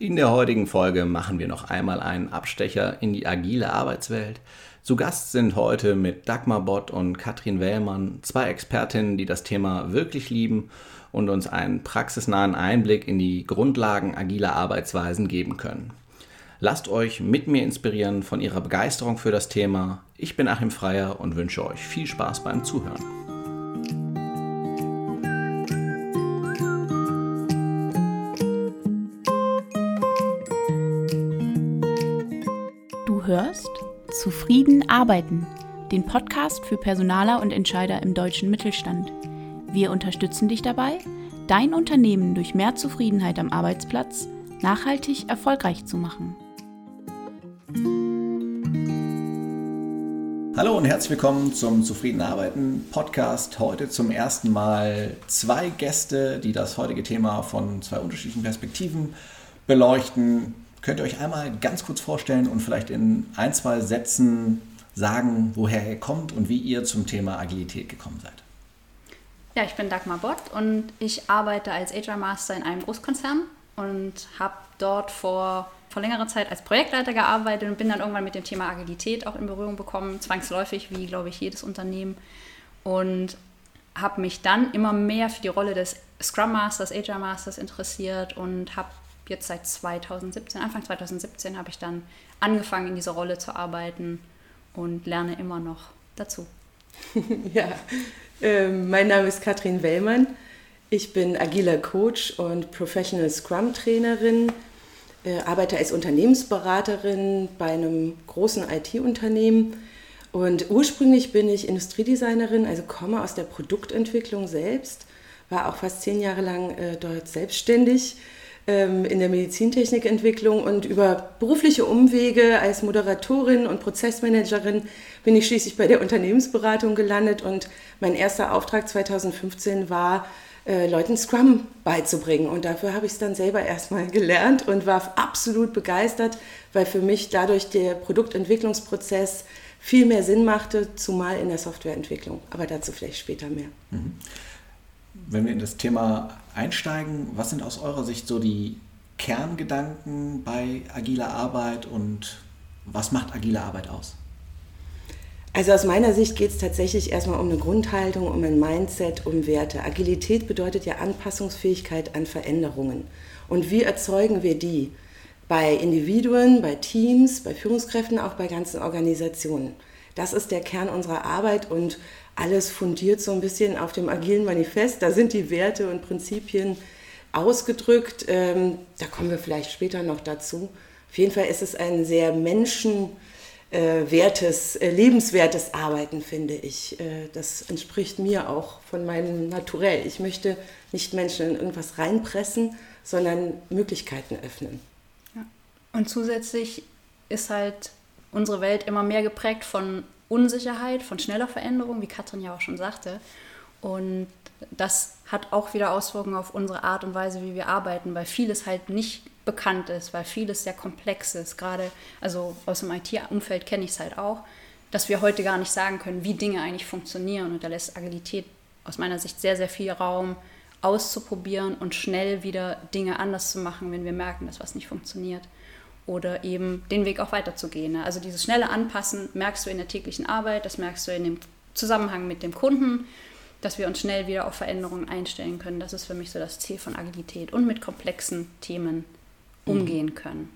In der heutigen Folge machen wir noch einmal einen Abstecher in die agile Arbeitswelt. Zu Gast sind heute mit Dagmar Bott und Katrin Wellmann zwei Expertinnen, die das Thema wirklich lieben und uns einen praxisnahen Einblick in die Grundlagen agiler Arbeitsweisen geben können. Lasst euch mit mir inspirieren von ihrer Begeisterung für das Thema. Ich bin Achim Freier und wünsche euch viel Spaß beim Zuhören. Zufrieden arbeiten, den Podcast für Personaler und Entscheider im deutschen Mittelstand. Wir unterstützen dich dabei, dein Unternehmen durch mehr Zufriedenheit am Arbeitsplatz nachhaltig erfolgreich zu machen. Hallo und herzlich willkommen zum Zufrieden Arbeiten Podcast. Heute zum ersten Mal zwei Gäste, die das heutige Thema von zwei unterschiedlichen Perspektiven beleuchten. Könnt ihr euch einmal ganz kurz vorstellen und vielleicht in ein, zwei Sätzen sagen, woher ihr kommt und wie ihr zum Thema Agilität gekommen seid? Ja, ich bin Dagmar Bott und ich arbeite als HR Master in einem Großkonzern und habe dort vor vor längerer Zeit als Projektleiter gearbeitet und bin dann irgendwann mit dem Thema Agilität auch in Berührung bekommen, zwangsläufig, wie glaube ich jedes Unternehmen. Und habe mich dann immer mehr für die Rolle des Scrum Masters, Agile Masters interessiert und habe jetzt seit 2017, Anfang 2017 habe ich dann angefangen in dieser Rolle zu arbeiten und lerne immer noch dazu. ja, äh, mein Name ist Katrin Wellmann. Ich bin agiler Coach und Professional Scrum Trainerin äh, arbeite als Unternehmensberaterin bei einem großen IT-Unternehmen. Und ursprünglich bin ich Industriedesignerin, also komme aus der Produktentwicklung selbst, war auch fast zehn Jahre lang äh, dort selbstständig in der Medizintechnikentwicklung und über berufliche Umwege als Moderatorin und Prozessmanagerin bin ich schließlich bei der Unternehmensberatung gelandet und mein erster Auftrag 2015 war, äh, Leuten Scrum beizubringen. Und dafür habe ich es dann selber erstmal gelernt und war absolut begeistert, weil für mich dadurch der Produktentwicklungsprozess viel mehr Sinn machte, zumal in der Softwareentwicklung. Aber dazu vielleicht später mehr. Mhm. Wenn wir in das Thema einsteigen, was sind aus eurer Sicht so die Kerngedanken bei agiler Arbeit und was macht agile Arbeit aus? Also aus meiner Sicht geht es tatsächlich erstmal um eine Grundhaltung, um ein Mindset, um Werte. Agilität bedeutet ja Anpassungsfähigkeit an Veränderungen. Und wie erzeugen wir die? Bei Individuen, bei Teams, bei Führungskräften, auch bei ganzen Organisationen. Das ist der Kern unserer Arbeit und alles fundiert so ein bisschen auf dem agilen Manifest. Da sind die Werte und Prinzipien ausgedrückt. Ähm, da kommen wir vielleicht später noch dazu. Auf jeden Fall ist es ein sehr menschen äh, äh, lebenswertes Arbeiten, finde ich. Äh, das entspricht mir auch von meinem Naturell. Ich möchte nicht Menschen in irgendwas reinpressen, sondern Möglichkeiten öffnen. Ja. Und zusätzlich ist halt unsere Welt immer mehr geprägt von Unsicherheit, von schneller Veränderung, wie Katrin ja auch schon sagte. Und das hat auch wieder Auswirkungen auf unsere Art und Weise, wie wir arbeiten, weil vieles halt nicht bekannt ist, weil vieles sehr komplex ist. Gerade, also aus dem IT-Umfeld kenne ich es halt auch, dass wir heute gar nicht sagen können, wie Dinge eigentlich funktionieren. Und da lässt Agilität aus meiner Sicht sehr, sehr viel Raum auszuprobieren und schnell wieder Dinge anders zu machen, wenn wir merken, dass was nicht funktioniert. Oder eben den Weg auch weiterzugehen. Ne? Also dieses schnelle Anpassen merkst du in der täglichen Arbeit, das merkst du in dem Zusammenhang mit dem Kunden, dass wir uns schnell wieder auf Veränderungen einstellen können. Das ist für mich so das Ziel von Agilität und mit komplexen Themen umgehen können.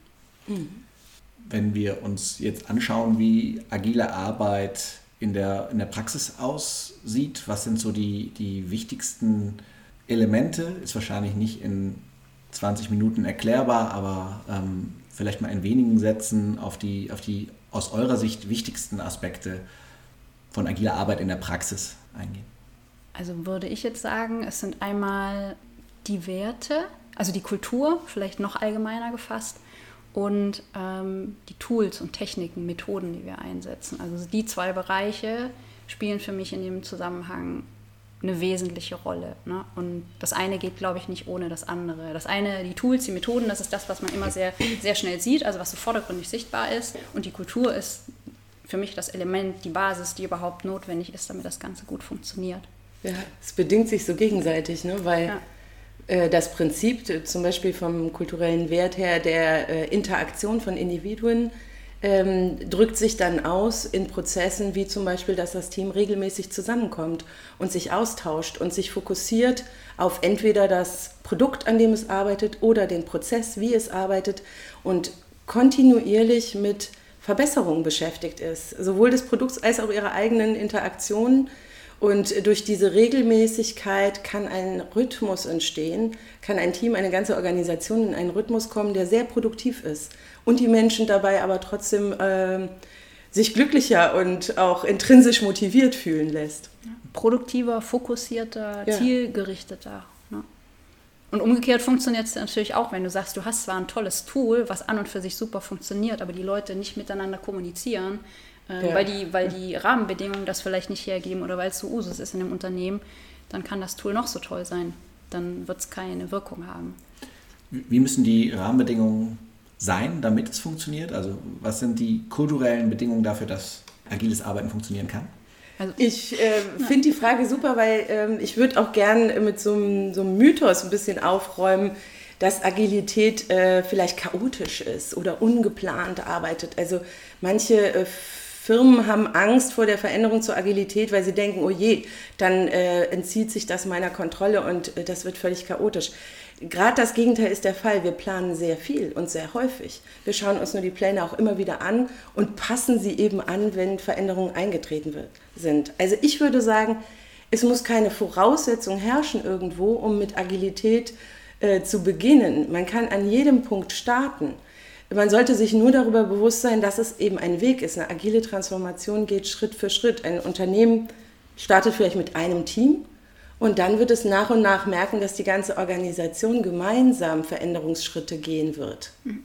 Wenn wir uns jetzt anschauen, wie agile Arbeit in der, in der Praxis aussieht, was sind so die, die wichtigsten Elemente? Ist wahrscheinlich nicht in 20 Minuten erklärbar, aber ähm, vielleicht mal in wenigen Sätzen auf die, auf die aus eurer Sicht wichtigsten Aspekte von agiler Arbeit in der Praxis eingehen. Also würde ich jetzt sagen, es sind einmal die Werte, also die Kultur, vielleicht noch allgemeiner gefasst, und ähm, die Tools und Techniken, Methoden, die wir einsetzen. Also die zwei Bereiche spielen für mich in dem Zusammenhang eine wesentliche Rolle. Ne? Und das eine geht, glaube ich, nicht ohne das andere. Das eine, die Tools, die Methoden, das ist das, was man immer sehr, sehr schnell sieht, also was so vordergründig sichtbar ist. Und die Kultur ist für mich das Element, die Basis, die überhaupt notwendig ist, damit das Ganze gut funktioniert. Ja, es bedingt sich so gegenseitig, ne? weil ja äh, das Prinzip zum Beispiel vom kulturellen Wert her der äh, Interaktion von Individuen ähm, drückt sich dann aus in Prozessen wie zum Beispiel, dass das Team regelmäßig zusammenkommt und sich austauscht und sich fokussiert auf entweder das Produkt, an dem es arbeitet oder den Prozess, wie es arbeitet und kontinuierlich mit Verbesserungen beschäftigt ist, sowohl des Produkts als auch ihrer eigenen Interaktionen und durch diese Regelmäßigkeit kann ein Rhythmus entstehen, kann ein Team, eine ganze Organisation in einen Rhythmus kommen, der sehr produktiv ist und die Menschen dabei aber trotzdem äh, sich glücklicher und auch intrinsisch motiviert fühlen lässt. Produktiver, fokussierter, ja. zielgerichteter. Ne? Und umgekehrt funktioniert es natürlich auch, wenn du sagst, du hast zwar ein tolles Tool, was an und für sich super funktioniert, aber die Leute nicht miteinander kommunizieren, äh, ja. weil, die, weil die Rahmenbedingungen das vielleicht nicht hergeben oder weil es so Usus ist in dem Unternehmen, dann kann das Tool noch so toll sein. Dann wird es keine Wirkung haben. Wie müssen die Rahmenbedingungen sein, damit es funktioniert? Also was sind die kulturellen Bedingungen dafür, dass agiles Arbeiten funktionieren kann? Also, ich äh, finde die Frage super, weil äh, ich würde auch gern mit so einem, so einem Mythos ein bisschen aufräumen, dass Agilität äh, vielleicht chaotisch ist oder ungeplant arbeitet. Also manche äh, Firmen haben Angst vor der Veränderung zur Agilität, weil sie denken, oh je, dann äh, entzieht sich das meiner Kontrolle und äh, das wird völlig chaotisch. Gerade das Gegenteil ist der Fall. Wir planen sehr viel und sehr häufig. Wir schauen uns nur die Pläne auch immer wieder an und passen sie eben an, wenn Veränderungen eingetreten wird, sind. Also ich würde sagen, es muss keine Voraussetzung herrschen irgendwo, um mit Agilität äh, zu beginnen. Man kann an jedem Punkt starten. Man sollte sich nur darüber bewusst sein, dass es eben ein Weg ist. Eine agile Transformation geht Schritt für Schritt. Ein Unternehmen startet vielleicht mit einem Team und dann wird es nach und nach merken, dass die ganze Organisation gemeinsam Veränderungsschritte gehen wird. Und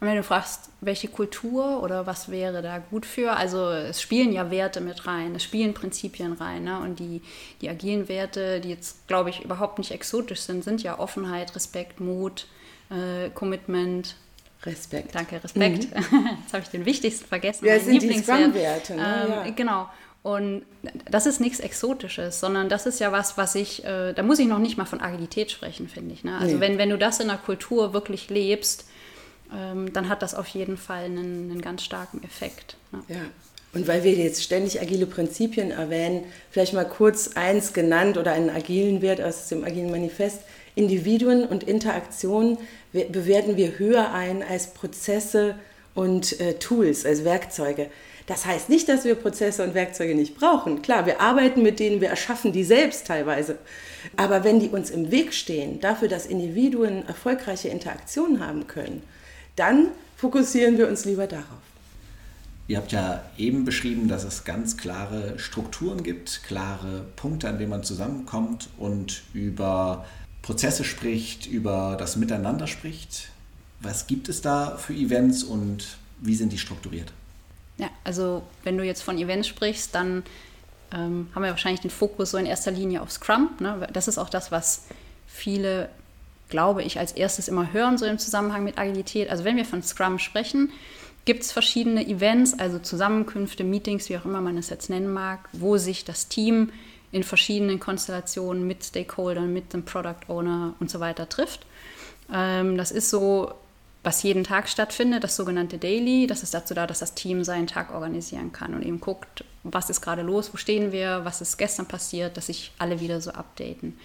wenn du fragst, welche Kultur oder was wäre da gut für, also es spielen ja Werte mit rein, es spielen Prinzipien rein. Ne? Und die, die agilen Werte, die jetzt, glaube ich, überhaupt nicht exotisch sind, sind ja Offenheit, Respekt, Mut, äh, Commitment, Respekt. Danke, Respekt. Mhm. Jetzt habe ich den wichtigsten vergessen. Ja, sind die Scrum-Werte. Ne? Ähm, ja. Genau. Und das ist nichts Exotisches, sondern das ist ja was, was ich, äh, da muss ich noch nicht mal von Agilität sprechen, finde ich. Ne? Also nee. wenn, wenn du das in der Kultur wirklich lebst, ähm, dann hat das auf jeden Fall einen, einen ganz starken Effekt. Ne? Ja. Und weil wir jetzt ständig agile Prinzipien erwähnen, vielleicht mal kurz eins genannt oder einen agilen Wert aus dem agilen Manifest. Individuen und Interaktionen bewerten wir höher ein als Prozesse und äh, Tools, als Werkzeuge. Das heißt nicht, dass wir Prozesse und Werkzeuge nicht brauchen. Klar, wir arbeiten mit denen, wir erschaffen die selbst teilweise. Aber wenn die uns im Weg stehen, dafür, dass Individuen erfolgreiche Interaktionen haben können, dann fokussieren wir uns lieber darauf. Ihr habt ja eben beschrieben, dass es ganz klare Strukturen gibt, klare Punkte, an denen man zusammenkommt und über Prozesse spricht, über das Miteinander spricht. Was gibt es da für Events und wie sind die strukturiert? Ja, also wenn du jetzt von Events sprichst, dann ähm, haben wir wahrscheinlich den Fokus so in erster Linie auf Scrum. Ne? Das ist auch das, was viele, glaube ich, als erstes immer hören, so im Zusammenhang mit Agilität. Also wenn wir von Scrum sprechen, gibt es verschiedene Events, also Zusammenkünfte, Meetings, wie auch immer man es jetzt nennen mag, wo sich das Team in verschiedenen Konstellationen mit Stakeholdern, mit dem Product Owner und so weiter trifft. Ähm, das ist so, was jeden Tag stattfindet, das sogenannte Daily. Das ist dazu da, dass das Team seinen Tag organisieren kann und eben guckt, was ist gerade los, wo stehen wir, was ist gestern passiert, dass sich alle wieder so updaten.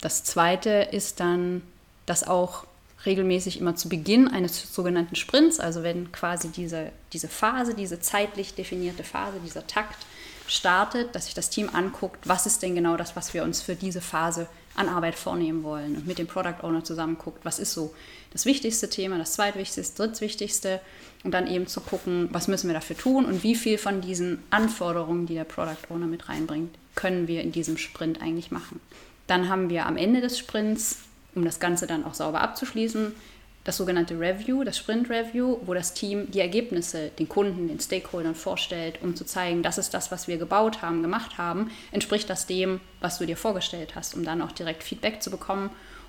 Das zweite ist dann, dass auch regelmäßig immer zu Beginn eines sogenannten Sprints, also wenn quasi diese, diese Phase, diese zeitlich definierte Phase, dieser Takt startet, dass sich das Team anguckt, was ist denn genau das, was wir uns für diese Phase an Arbeit vornehmen wollen und mit dem Product Owner zusammen guckt, was ist so das wichtigste Thema, das zweitwichtigste, drittwichtigste und dann eben zu gucken, was müssen wir dafür tun und wie viel von diesen Anforderungen, die der Product Owner mit reinbringt, können wir in diesem Sprint eigentlich machen. Dann haben wir am Ende des Sprints, um das Ganze dann auch sauber abzuschließen, das sogenannte Review, das Sprint Review, wo das Team die Ergebnisse den Kunden, den Stakeholdern vorstellt, um zu zeigen, das ist das, was wir gebaut haben, gemacht haben, entspricht das dem, was du dir vorgestellt hast, um dann auch direkt Feedback zu bekommen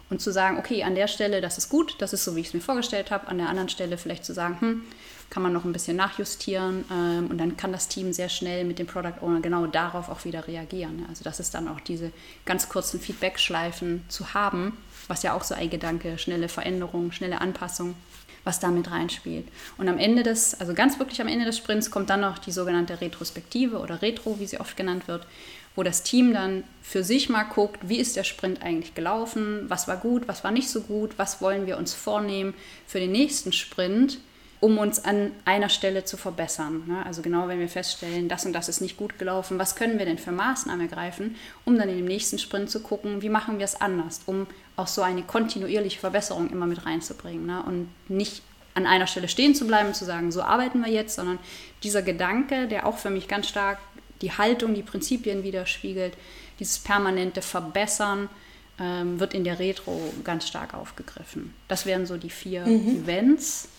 Und zu sagen, okay, an der Stelle, das ist gut, das ist so, wie ich es mir vorgestellt habe. An der anderen Stelle vielleicht zu sagen, hm, kann man noch ein bisschen nachjustieren ähm, und dann kann das Team sehr schnell mit dem Product Owner genau darauf auch wieder reagieren. Also das ist dann auch diese ganz kurzen Feedback-Schleifen zu haben, was ja auch so ein Gedanke, schnelle Veränderung, schnelle Anpassung, was damit reinspielt. Und am Ende des, also ganz wirklich am Ende des Sprints kommt dann noch die sogenannte Retrospektive oder Retro, wie sie oft genannt wird, wo das Team dann für sich mal guckt, wie ist der Sprint eigentlich gelaufen, was war gut, was war nicht so gut, was wollen wir uns vornehmen für den nächsten Sprint um uns an einer Stelle zu verbessern. Ne? Also genau, wenn wir feststellen, das und das ist nicht gut gelaufen, was können wir denn für Maßnahmen ergreifen, um dann in dem nächsten Sprint zu gucken, wie machen wir es anders, um auch so eine kontinuierliche Verbesserung immer mit reinzubringen ne? und nicht an einer Stelle stehen zu bleiben und zu sagen, so arbeiten wir jetzt, sondern dieser Gedanke, der auch für mich ganz stark die Haltung, die Prinzipien widerspiegelt, dieses permanente Verbessern, ähm, wird in der Retro ganz stark aufgegriffen. Das wären so die vier mhm. Events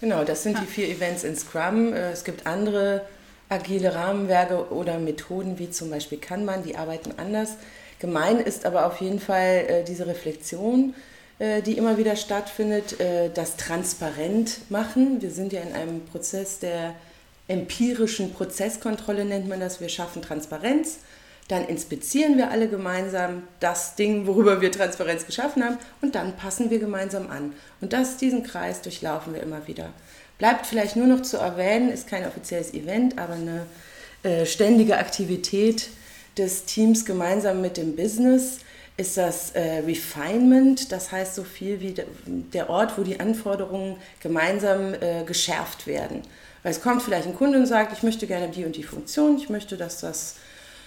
Genau, das sind ja. die vier Events in Scrum. Äh, es gibt andere agile Rahmenwerke oder Methoden, wie zum Beispiel Kanban, die arbeiten anders. Gemein ist aber auf jeden Fall äh, diese Reflexion, äh, die immer wieder stattfindet, das transparent machen. Wir sind ja in einem Prozess der empirischen Prozesskontrolle, nennt man das. Wir schaffen Transparenz dann inspizieren wir alle gemeinsam das Ding, worüber wir Transparenz geschaffen haben und dann passen wir gemeinsam an. Und das, diesen Kreis durchlaufen wir immer wieder. Bleibt vielleicht nur noch zu erwähnen, ist kein offizielles Event, aber eine äh, ständige Aktivität des Teams gemeinsam mit dem Business ist das äh, Refinement, das heißt so viel wie der Ort, wo die Anforderungen gemeinsam äh, geschärft werden. Weil es kommt vielleicht ein Kunde und sagt, ich möchte gerne die und die Funktion, ich möchte, dass das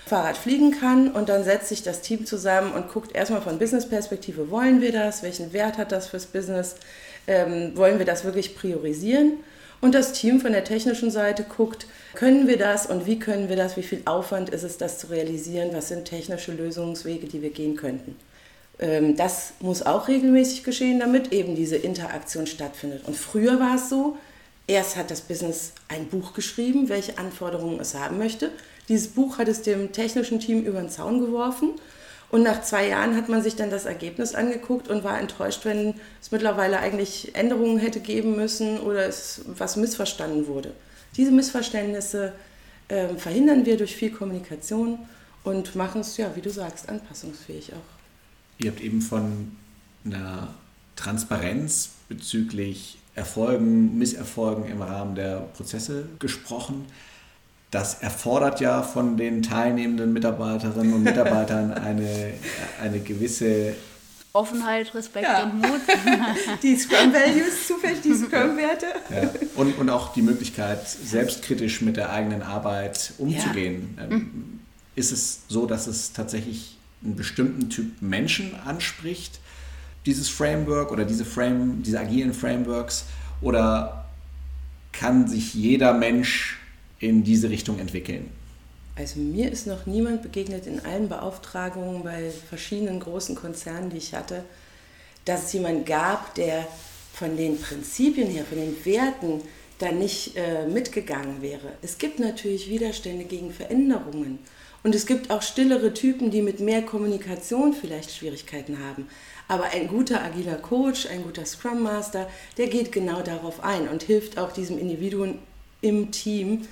Fahrrad fliegen kann. Und dann setzt sich das Team zusammen und guckt erstmal von Business-Perspektive, wollen wir das, welchen Wert hat das fürs Business, ähm, wollen wir das wirklich priorisieren? Und das Team von der technischen Seite guckt, können wir das und wie können wir das, wie viel Aufwand ist es, das zu realisieren, was sind technische Lösungswege, die wir gehen könnten. Ähm, das muss auch regelmäßig geschehen, damit eben diese Interaktion stattfindet. Und früher war es so, erst hat das Business ein Buch geschrieben, welche Anforderungen es haben möchte. Dieses Buch hat es dem technischen Team über den Zaun geworfen. Und nach zwei Jahren hat man sich dann das Ergebnis angeguckt und war enttäuscht, wenn es mittlerweile eigentlich Änderungen hätte geben müssen oder es was missverstanden wurde. Diese Missverständnisse äh, verhindern wir durch viel Kommunikation und machen es, ja, wie du sagst, anpassungsfähig auch. Ihr habt eben von einer Transparenz bezüglich Erfolgen, Misserfolgen im Rahmen der Prozesse gesprochen das erfordert ja von den teilnehmenden Mitarbeiterinnen und Mitarbeitern eine, eine gewisse Offenheit, Respekt ja. und Mut. die Scrum Values, zufällig die Scrum Werte. Ja. Und, und auch die Möglichkeit, selbstkritisch mit der eigenen Arbeit umzugehen. Ja. Ähm, ist es so, dass es tatsächlich einen bestimmten Typ Menschen anspricht, dieses Framework oder diese, Frame, diese agilen Frameworks? Oder kann sich jeder Mensch in diese Richtung entwickeln? Also mir ist noch niemand begegnet in allen Beauftragungen bei verschiedenen großen Konzernen, die ich hatte, dass es jemand gab, der von den Prinzipien her, von den Werten da nicht äh, mitgegangen wäre. Es gibt natürlich Widerstände gegen Veränderungen. Und es gibt auch stillere Typen, die mit mehr Kommunikation vielleicht Schwierigkeiten haben. Aber ein guter agiler Coach, ein guter Scrum Master, der geht genau darauf ein und hilft auch diesem Individuum im Team,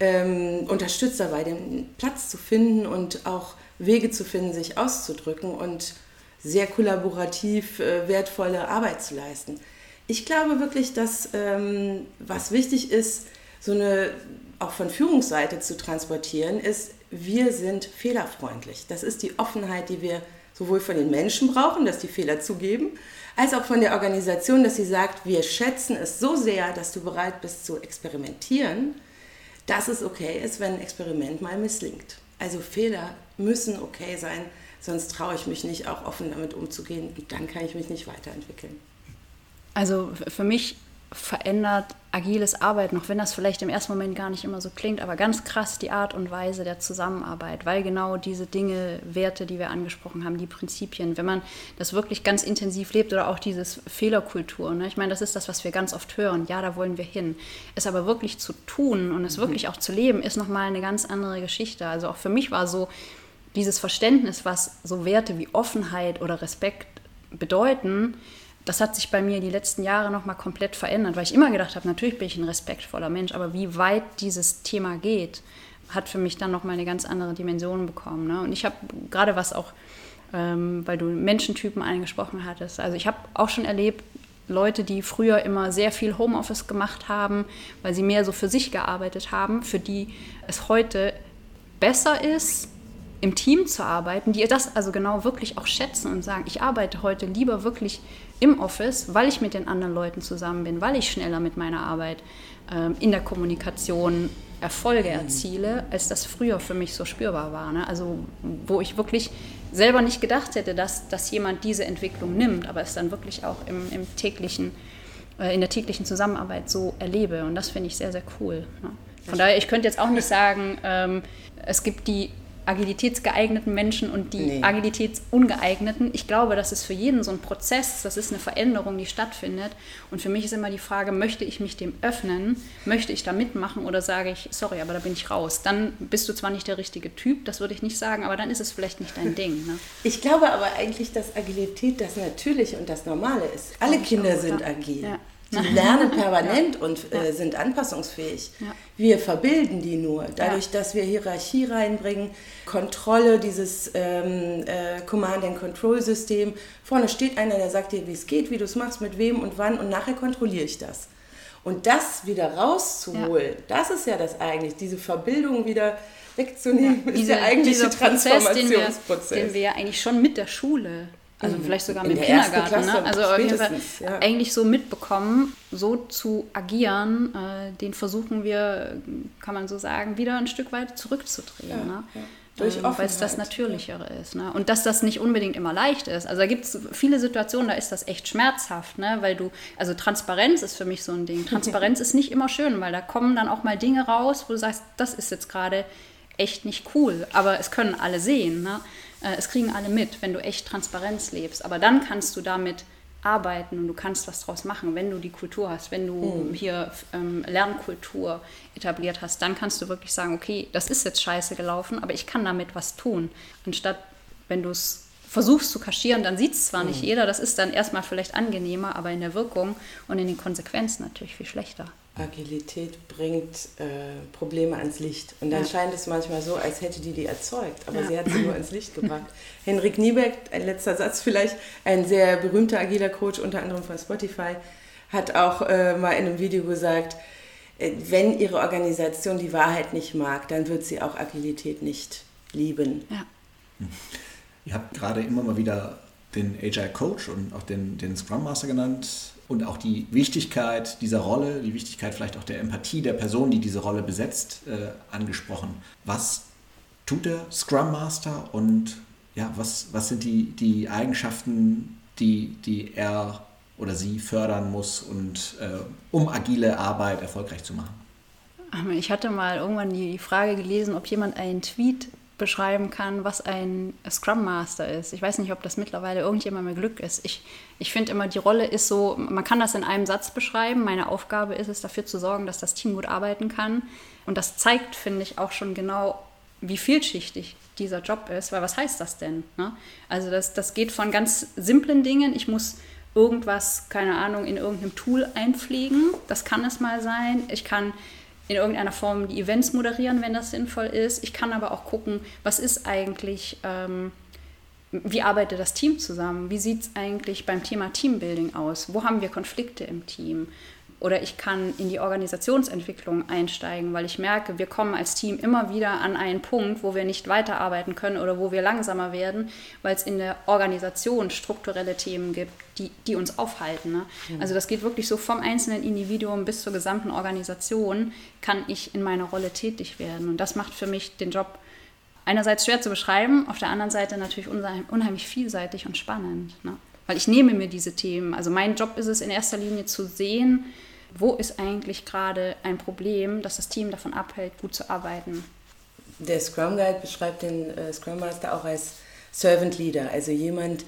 ähm, unterstützt dabei, den Platz zu finden und auch Wege zu finden, sich auszudrücken und sehr kollaborativ äh, wertvolle Arbeit zu leisten. Ich glaube wirklich, dass ähm, was wichtig ist, so eine auch von Führungsseite zu transportieren, ist, wir sind fehlerfreundlich. Das ist die Offenheit, die wir sowohl von den Menschen brauchen, dass die Fehler zugeben, als auch von der Organisation, dass sie sagt, wir schätzen es so sehr, dass du bereit bist zu experimentieren dass es okay ist, wenn ein Experiment mal misslingt. Also Fehler müssen okay sein, sonst traue ich mich nicht, auch offen damit umzugehen und dann kann ich mich nicht weiterentwickeln. Also für mich verändert agiles Arbeiten, auch wenn das vielleicht im ersten Moment gar nicht immer so klingt, aber ganz krass die Art und Weise der Zusammenarbeit, weil genau diese Dinge, Werte, die wir angesprochen haben, die Prinzipien, wenn man das wirklich ganz intensiv lebt oder auch dieses Fehlerkultur, ne? ich meine, das ist das, was wir ganz oft hören, ja, da wollen wir hin. Es aber wirklich zu tun und es mhm. wirklich auch zu leben, ist nochmal eine ganz andere Geschichte. Also auch für mich war so dieses Verständnis, was so Werte wie Offenheit oder Respekt bedeuten, das hat sich bei mir die letzten Jahre nochmal komplett verändert, weil ich immer gedacht habe, natürlich bin ich ein respektvoller Mensch, aber wie weit dieses Thema geht, hat für mich dann nochmal eine ganz andere Dimension bekommen. Ne? Und ich habe gerade was auch, ähm, weil du Menschentypen angesprochen hattest, also ich habe auch schon erlebt, Leute, die früher immer sehr viel Homeoffice gemacht haben, weil sie mehr so für sich gearbeitet haben, für die es heute besser ist, im Team zu arbeiten, die das also genau wirklich auch schätzen und sagen, ich arbeite heute lieber wirklich im Office, weil ich mit den anderen Leuten zusammen bin, weil ich schneller mit meiner Arbeit ähm, in der Kommunikation Erfolge mhm. erziele, als das früher für mich so spürbar war. Ne? Also wo ich wirklich selber nicht gedacht hätte, dass, dass jemand diese Entwicklung nimmt, aber es dann wirklich auch im, im täglichen, äh, in der täglichen Zusammenarbeit so erlebe. Und das finde ich sehr, sehr cool. Ne? Von daher, ich könnte jetzt auch nicht sagen, ähm, es gibt die agilitätsgeeigneten Menschen und die nee. agilitätsungeeigneten. Ich glaube, das ist für jeden so ein Prozess, das ist eine Veränderung, die stattfindet. Und für mich ist immer die Frage, möchte ich mich dem öffnen, möchte ich da mitmachen oder sage ich, sorry, aber da bin ich raus. Dann bist du zwar nicht der richtige Typ, das würde ich nicht sagen, aber dann ist es vielleicht nicht dein Ding. Ne? Ich glaube aber eigentlich, dass Agilität das Natürliche und das Normale ist. Alle Kinder auch, sind agil. Ja. Die lernen permanent und äh, sind anpassungsfähig. Wir verbilden die nur. Dadurch, dass wir Hierarchie reinbringen, Kontrolle, dieses ähm, äh, Command-and-Control-System. Vorne steht einer, der sagt dir, wie es geht, wie du es machst, mit wem und wann und nachher kontrolliere ich das. Und das wieder rauszuholen, ja. das ist ja das eigentlich, diese Verbildung wieder wegzunehmen, ja, diese, ist der eigentliche Transformationsprozess. Den wir, den wir ja eigentlich schon mit der Schule also mhm. vielleicht sogar mit Kindergarten. Ne? Also auf jeden Fall ja. eigentlich so mitbekommen, so zu agieren, äh, den versuchen wir, kann man so sagen, wieder ein Stück weit zurückzudrehen. Ja, ne? ja. Durch ähm, Weil es das Natürlichere ist. Ne? Und dass das nicht unbedingt immer leicht ist. Also da gibt es viele Situationen, da ist das echt schmerzhaft, ne? weil du, also Transparenz ist für mich so ein Ding. Transparenz ist nicht immer schön, weil da kommen dann auch mal Dinge raus, wo du sagst, das ist jetzt gerade echt nicht cool. Aber es können alle sehen. Ne? Äh, es kriegen alle mit, wenn du echt Transparenz lebst. Aber dann kannst du damit arbeiten und du kannst was draus machen, wenn du die Kultur hast, wenn du mhm. hier ähm, Lernkultur etabliert hast, dann kannst du wirklich sagen, okay, das ist jetzt scheiße gelaufen, aber ich kann damit was tun. Anstatt, wenn du es versuchst zu kaschieren, dann sieht es zwar mhm. nicht jeder, das ist dann erstmal vielleicht angenehmer, aber in der Wirkung und in den Konsequenzen natürlich viel schlechter. Agilität bringt äh, Probleme ans Licht. Und dann ja. scheint es manchmal so, als hätte die die erzeugt, aber ja. sie hat sie nur ins Licht gebracht. Henrik Niebeck, ein letzter Satz vielleicht, ein sehr berühmter agiler Coach, unter anderem von Spotify, hat auch äh, mal in einem Video gesagt, äh, wenn ihre Organisation die Wahrheit nicht mag, dann wird sie auch Agilität nicht lieben. Ja. Ihr habt gerade immer mal wieder den Agile Coach und auch den, den Scrum Master genannt und auch die Wichtigkeit dieser Rolle, die Wichtigkeit vielleicht auch der Empathie der Person, die diese Rolle besetzt, äh, angesprochen. Was tut der Scrum Master und ja, was, was sind die, die Eigenschaften, die, die er oder sie fördern muss, und, äh, um agile Arbeit erfolgreich zu machen? Ich hatte mal irgendwann die Frage gelesen, ob jemand einen Tweet beschreiben kann, was ein Scrum Master ist. Ich weiß nicht, ob das mittlerweile irgendjemand mehr Glück ist. Ich, ich finde immer, die Rolle ist so, man kann das in einem Satz beschreiben. Meine Aufgabe ist es, dafür zu sorgen, dass das Team gut arbeiten kann. Und das zeigt, finde ich, auch schon genau, wie vielschichtig dieser Job ist. Weil was heißt das denn? Ne? Also das, das geht von ganz simplen Dingen. Ich muss irgendwas, keine Ahnung, in irgendeinem Tool einpflegen. Das kann es mal sein. Ich kann in irgendeiner Form die Events moderieren, wenn das sinnvoll ist. Ich kann aber auch gucken, was ist eigentlich, ähm, wie arbeitet das Team zusammen? Wie sieht es eigentlich beim Thema Teambuilding aus? Wo haben wir Konflikte im Team? Oder ich kann in die Organisationsentwicklung einsteigen, weil ich merke, wir kommen als Team immer wieder an einen Punkt, wo wir nicht weiterarbeiten können oder wo wir langsamer werden, weil es in der Organisation strukturelle Themen gibt, die, die uns aufhalten. Ne? Mhm. Also das geht wirklich so vom einzelnen Individuum bis zur gesamten Organisation, kann ich in meiner Rolle tätig werden. Und das macht für mich den Job einerseits schwer zu beschreiben, auf der anderen Seite natürlich unheimlich vielseitig und spannend. Ne? Weil ich nehme mir diese Themen. Also mein Job ist es in erster Linie zu sehen, wo ist eigentlich gerade ein Problem, das das Team davon abhält, gut zu arbeiten. Der Scrum Guide beschreibt den äh, Scrum Master auch als Servant Leader, also jemand,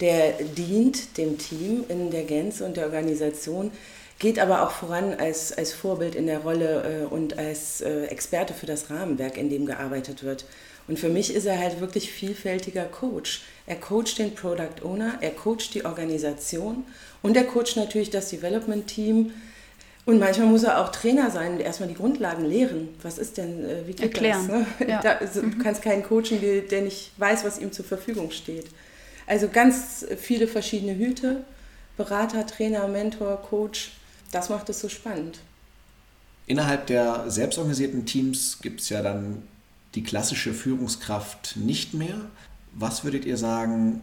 der dient dem Team in der Gänze und der Organisation, geht aber auch voran als, als Vorbild in der Rolle äh, und als äh, Experte für das Rahmenwerk, in dem gearbeitet wird. Und für mich ist er halt wirklich vielfältiger Coach. Er coacht den Product Owner, er coacht die Organisation und er coacht natürlich das Development Team. Und manchmal muss er auch Trainer sein und erstmal die Grundlagen lehren. Was ist denn, äh, wie geht Erklären. das? Ne? Ja. Da, also, Du kannst keinen coachen, der der nicht weiß, was ihm zur Verfügung steht. Also ganz viele verschiedene Hüte. Berater, Trainer, Mentor, Coach. Das macht es so spannend. Innerhalb der selbstorganisierten Teams gibt es ja dann die klassische Führungskraft nicht mehr. Was würdet ihr sagen,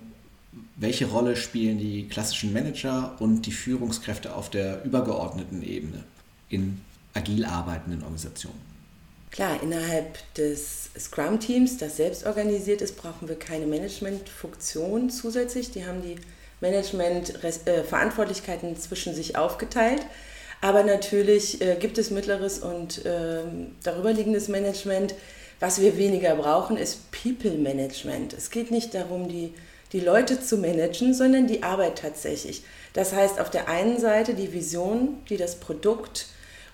welche Rolle spielen die klassischen Manager und die Führungskräfte auf der übergeordneten Ebene in agil arbeitenden Organisationen? Klar, innerhalb des Scrum-Teams, das selbst organisiert ist, brauchen wir keine Management-Funktion zusätzlich. Die haben die Management-Verantwortlichkeiten zwischen sich aufgeteilt. Aber natürlich äh, gibt es mittleres und ähm, darüberliegendes Management. Was wir weniger brauchen, ist People-Management. Es geht nicht darum, die, die Leute zu managen, sondern die Arbeit tatsächlich. Das heißt, auf der einen Seite die Vision, die das Produkt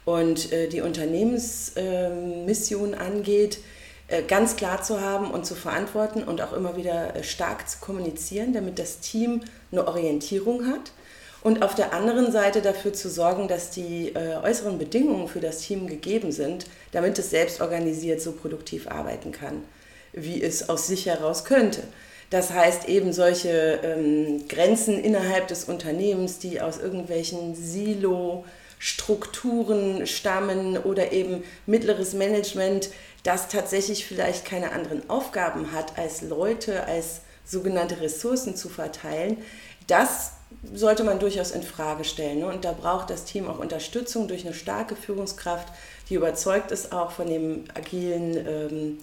und äh, die Unternehmensmission angeht, äh, ganz klar zu haben und zu verantworten und auch immer wieder äh, stark zu kommunizieren, damit das Team eine Orientierung hat. Und auf der anderen Seite dafür zu sorgen, dass die äh, äußeren Bedingungen für das Team gegeben sind, damit es selbst organisiert so produktiv arbeiten kann, wie es aus sich heraus könnte. Das heißt eben solche ähm, Grenzen innerhalb des Unternehmens, die aus irgendwelchen Silo-Strukturen stammen oder eben mittleres Management, das tatsächlich vielleicht keine anderen Aufgaben hat, als Leute, als sogenannte Ressourcen zu verteilen, das sollte man durchaus in Frage stellen. Ne? Und da braucht das Team auch Unterstützung durch eine starke Führungskraft, die überzeugt ist auch von dem agilen ähm,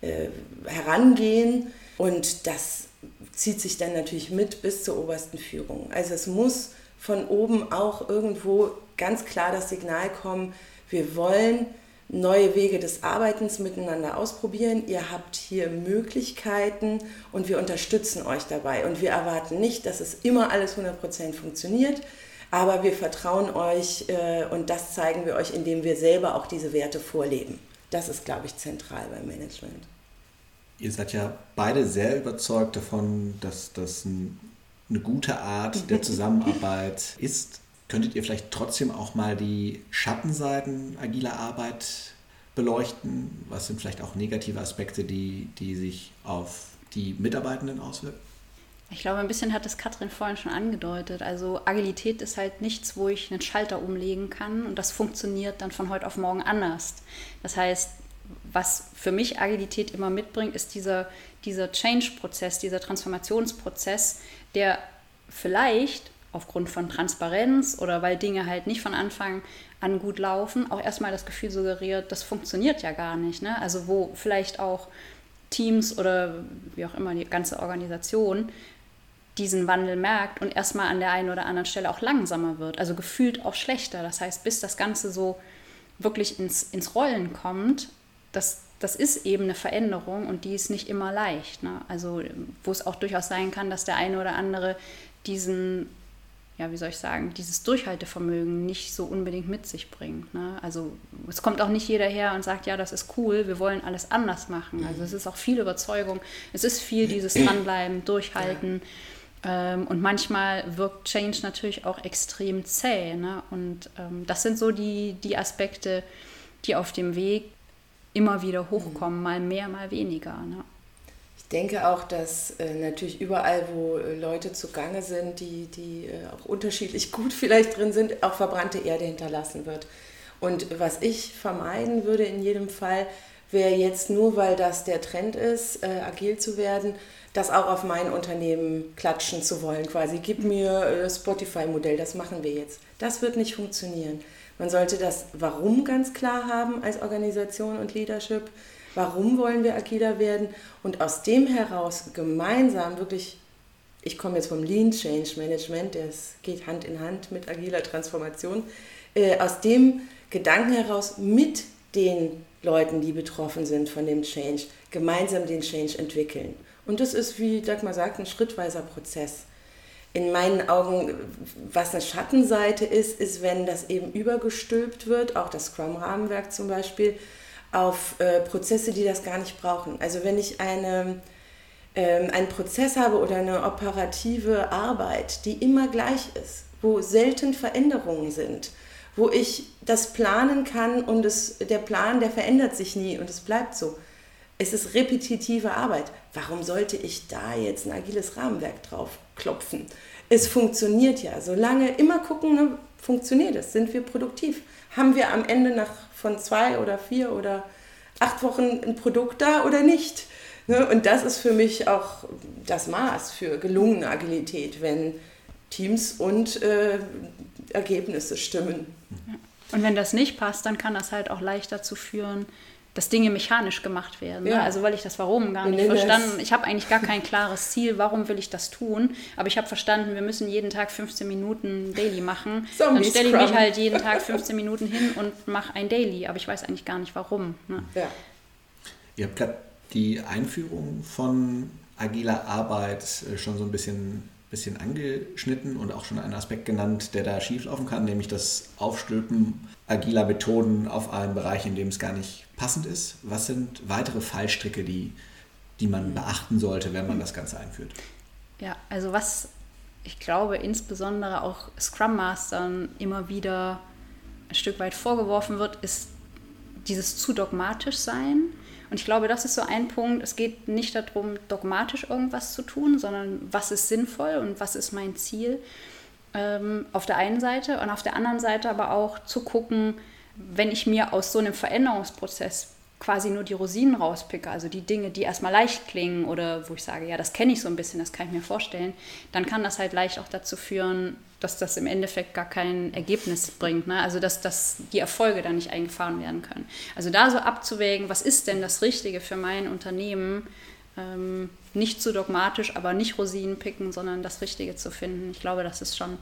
äh, Herangehen. Und das zieht sich dann natürlich mit bis zur obersten Führung. Also es muss von oben auch irgendwo ganz klar das Signal kommen, wir wollen neue Wege des Arbeitens miteinander ausprobieren. Ihr habt hier Möglichkeiten und wir unterstützen euch dabei. Und wir erwarten nicht, dass es immer alles 100% funktioniert, aber wir vertrauen euch äh, und das zeigen wir euch, indem wir selber auch diese Werte vorleben. Das ist, glaube ich, zentral beim Management. Ihr seid ja beide sehr überzeugt davon, dass das ein, eine gute Art der Zusammenarbeit ist. Könntet ihr vielleicht trotzdem auch mal die Schattenseiten agiler Arbeit beleuchten? Was sind vielleicht auch negative Aspekte, die, die sich auf die Mitarbeitenden auswirken? Ich glaube, ein bisschen hat es Katrin vorhin schon angedeutet. Also Agilität ist halt nichts, wo ich einen Schalter umlegen kann und das funktioniert dann von heute auf morgen anders. Das heißt, was für mich Agilität immer mitbringt, ist dieser, dieser Change-Prozess, dieser Transformationsprozess, der vielleicht aufgrund von Transparenz oder weil Dinge halt nicht von Anfang an gut laufen, auch erstmal das Gefühl suggeriert, das funktioniert ja gar nicht. Ne? Also wo vielleicht auch Teams oder wie auch immer die ganze Organisation diesen Wandel merkt und erstmal an der einen oder anderen Stelle auch langsamer wird, also gefühlt auch schlechter. Das heißt, bis das Ganze so wirklich ins, ins Rollen kommt, das, das ist eben eine Veränderung und die ist nicht immer leicht. Ne? Also wo es auch durchaus sein kann, dass der eine oder andere diesen, ja, wie soll ich sagen, dieses Durchhaltevermögen nicht so unbedingt mit sich bringt. Ne? Also es kommt auch nicht jeder her und sagt, ja, das ist cool, wir wollen alles anders machen. Also es ist auch viel Überzeugung, es ist viel dieses Dranbleiben, Durchhalten. Ähm, und manchmal wirkt Change natürlich auch extrem zäh. Ne? Und ähm, das sind so die, die Aspekte, die auf dem Weg immer wieder hochkommen, mal mehr, mal weniger. Ne? Ich denke auch, dass äh, natürlich überall, wo äh, Leute zugange sind, die, die äh, auch unterschiedlich gut vielleicht drin sind, auch verbrannte Erde hinterlassen wird. Und was ich vermeiden würde in jedem Fall, wäre jetzt nur, weil das der Trend ist, äh, agil zu werden, das auch auf mein Unternehmen klatschen zu wollen, quasi. Gib mir äh, Spotify-Modell, das machen wir jetzt. Das wird nicht funktionieren. Man sollte das Warum ganz klar haben als Organisation und Leadership. Warum wollen wir agiler werden? Und aus dem heraus gemeinsam wirklich, ich komme jetzt vom Lean Change Management, das geht Hand in Hand mit agiler Transformation, äh, aus dem Gedanken heraus mit den Leuten, die betroffen sind von dem Change, gemeinsam den Change entwickeln. Und das ist, wie Dagmar sagt, ein schrittweiser Prozess. In meinen Augen, was eine Schattenseite ist, ist, wenn das eben übergestülpt wird, auch das Scrum-Rahmenwerk zum Beispiel, auf äh, Prozesse, die das gar nicht brauchen. Also wenn ich eine, ähm, einen Prozess habe oder eine operative Arbeit, die immer gleich ist, wo selten Veränderungen sind, wo ich das planen kann und es, der Plan, der verändert sich nie und es bleibt so. Es ist repetitive Arbeit. Warum sollte ich da jetzt ein agiles Rahmenwerk drauf klopfen? Es funktioniert ja. Solange immer gucken, ne, funktioniert es, sind wir produktiv. Haben wir am Ende nach von zwei oder vier oder acht Wochen ein Produkt da oder nicht? Ne? Und das ist für mich auch das Maß für gelungene Agilität, wenn Teams und äh, Ergebnisse stimmen. Und wenn das nicht passt, dann kann das halt auch leicht dazu führen, dass Dinge mechanisch gemacht werden. Ne? Ja. Ne? Also weil ich das Warum gar nicht verstanden. Ich habe eigentlich gar kein klares Ziel, warum will ich das tun. Aber ich habe verstanden, wir müssen jeden Tag 15 Minuten Daily machen. Zombie Dann stelle ich mich halt jeden Tag 15 Minuten hin und mache ein Daily. Aber ich weiß eigentlich gar nicht warum. Ne? Ja. Ihr habt gerade die Einführung von agiler Arbeit äh, schon so ein bisschen bisschen angeschnitten und auch schon einen Aspekt genannt, der da schieflaufen kann, nämlich das Aufstülpen agiler Methoden auf einen Bereich, in dem es gar nicht passend ist. Was sind weitere Fallstricke, die, die man beachten sollte, wenn man das Ganze einführt? Ja, also was ich glaube insbesondere auch Scrum Mastern immer wieder ein Stück weit vorgeworfen wird, ist dieses zu dogmatisch sein und ich glaube, das ist so ein Punkt. Es geht nicht darum, dogmatisch irgendwas zu tun, sondern was ist sinnvoll und was ist mein Ziel. Ähm, auf der einen Seite und auf der anderen Seite aber auch zu gucken, wenn ich mir aus so einem Veränderungsprozess quasi nur die Rosinen rauspicke, also die Dinge, die erstmal leicht klingen oder wo ich sage, ja, das kenne ich so ein bisschen, das kann ich mir vorstellen, dann kann das halt leicht auch dazu führen, dass das im Endeffekt gar kein Ergebnis bringt. Ne? Also dass, dass die Erfolge dann nicht eingefahren werden können. Also da so abzuwägen, was ist denn das Richtige für mein Unternehmen, ähm, nicht zu dogmatisch, aber nicht Rosinen picken, sondern das Richtige zu finden. Ich glaube, das ist schon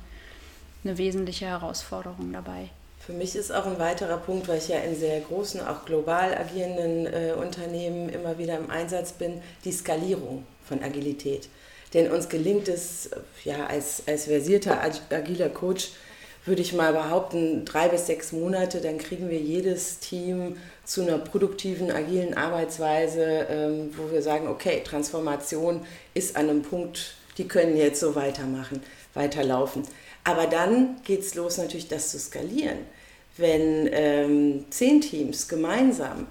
eine wesentliche Herausforderung dabei. Für mich ist auch ein weiterer Punkt, weil ich ja in sehr großen, auch global agierenden äh, Unternehmen immer wieder im Einsatz bin, die Skalierung von Agilität. Denn uns gelingt es, ja, als, als versierter agiler Coach, würde ich mal behaupten, drei bis sechs Monate, dann kriegen wir jedes Team zu einer produktiven, agilen Arbeitsweise, ähm, wo wir sagen, okay, Transformation ist an einem Punkt, die können jetzt so weitermachen, weiterlaufen. Aber dann geht es los, natürlich das zu skalieren. Wenn ähm, zehn Teams gemeinsam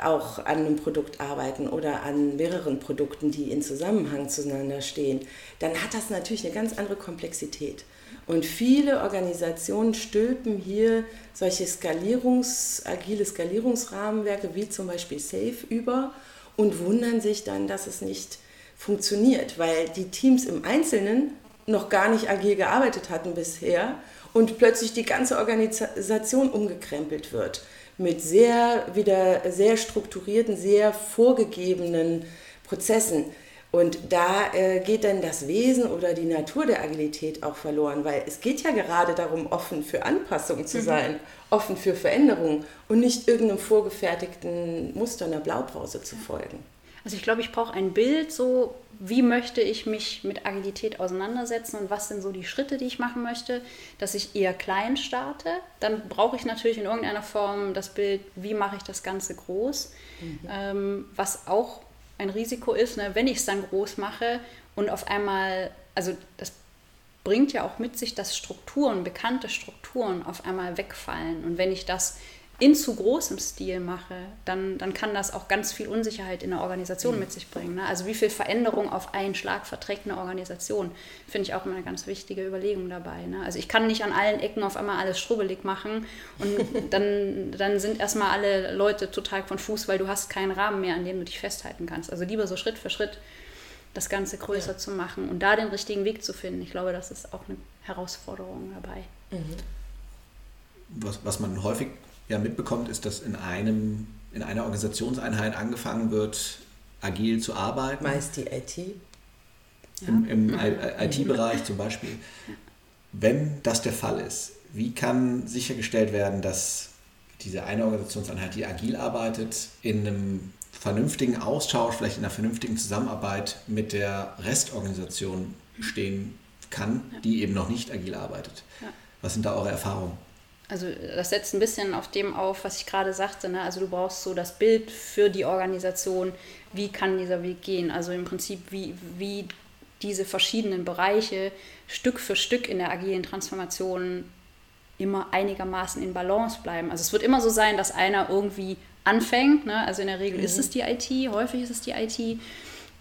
auch an einem Produkt arbeiten oder an mehreren Produkten, die in Zusammenhang zueinander stehen, dann hat das natürlich eine ganz andere Komplexität. Und viele Organisationen stülpen hier solche Skalierungs-, agile Skalierungsrahmenwerke wie zum Beispiel SAFE über und wundern sich dann, dass es nicht funktioniert, weil die Teams im Einzelnen noch gar nicht agil gearbeitet hatten bisher und plötzlich die ganze Organisation umgekrempelt wird mit sehr wieder sehr strukturierten, sehr vorgegebenen Prozessen. Und da äh, geht dann das Wesen oder die Natur der Agilität auch verloren, weil es geht ja gerade darum, offen für Anpassung zu mhm. sein, mhm. offen für Veränderung und nicht irgendeinem vorgefertigten Muster einer Blaupause zu folgen. Also ich glaube, ich brauche ein Bild, so wie möchte ich mich mit Agilität auseinandersetzen und was sind so die Schritte, die ich machen möchte, dass ich eher klein starte. Dann brauche ich natürlich in irgendeiner Form das Bild, wie mache ich das Ganze groß, mhm. ähm, was auch ein Risiko ist, ne, wenn ich es dann groß mache und auf einmal, also das bringt ja auch mit sich, dass Strukturen, bekannte Strukturen auf einmal wegfallen. Und wenn ich das in zu großem Stil mache, dann, dann kann das auch ganz viel Unsicherheit in der Organisation mit sich bringen. Ne? Also wie viel Veränderung auf einen Schlag verträgt eine Organisation, finde ich auch immer eine ganz wichtige Überlegung dabei. Ne? Also ich kann nicht an allen Ecken auf einmal alles schrubbelig machen und dann, dann sind erstmal alle Leute total konfus, weil du hast keinen Rahmen mehr, an dem du dich festhalten kannst. Also lieber so Schritt für Schritt das Ganze größer ja. zu machen und da den richtigen Weg zu finden. Ich glaube, das ist auch eine Herausforderung dabei. Mhm. Was, was man häufig ja mitbekommt, ist, dass in, einem, in einer Organisationseinheit angefangen wird, agil zu arbeiten. Meist die IT. Im, im IT-Bereich zum Beispiel. Wenn das der Fall ist, wie kann sichergestellt werden, dass diese eine Organisationseinheit, die agil arbeitet, in einem vernünftigen Austausch, vielleicht in einer vernünftigen Zusammenarbeit mit der Restorganisation stehen kann, die eben noch nicht agil arbeitet? Was sind da eure Erfahrungen? Also das setzt ein bisschen auf dem auf, was ich gerade sagte. Ne? Also du brauchst so das Bild für die Organisation, wie kann dieser Weg gehen. Also im Prinzip, wie, wie diese verschiedenen Bereiche Stück für Stück in der agilen Transformation immer einigermaßen in Balance bleiben. Also es wird immer so sein, dass einer irgendwie anfängt. Ne? Also in der Regel mhm. ist es die IT, häufig ist es die IT.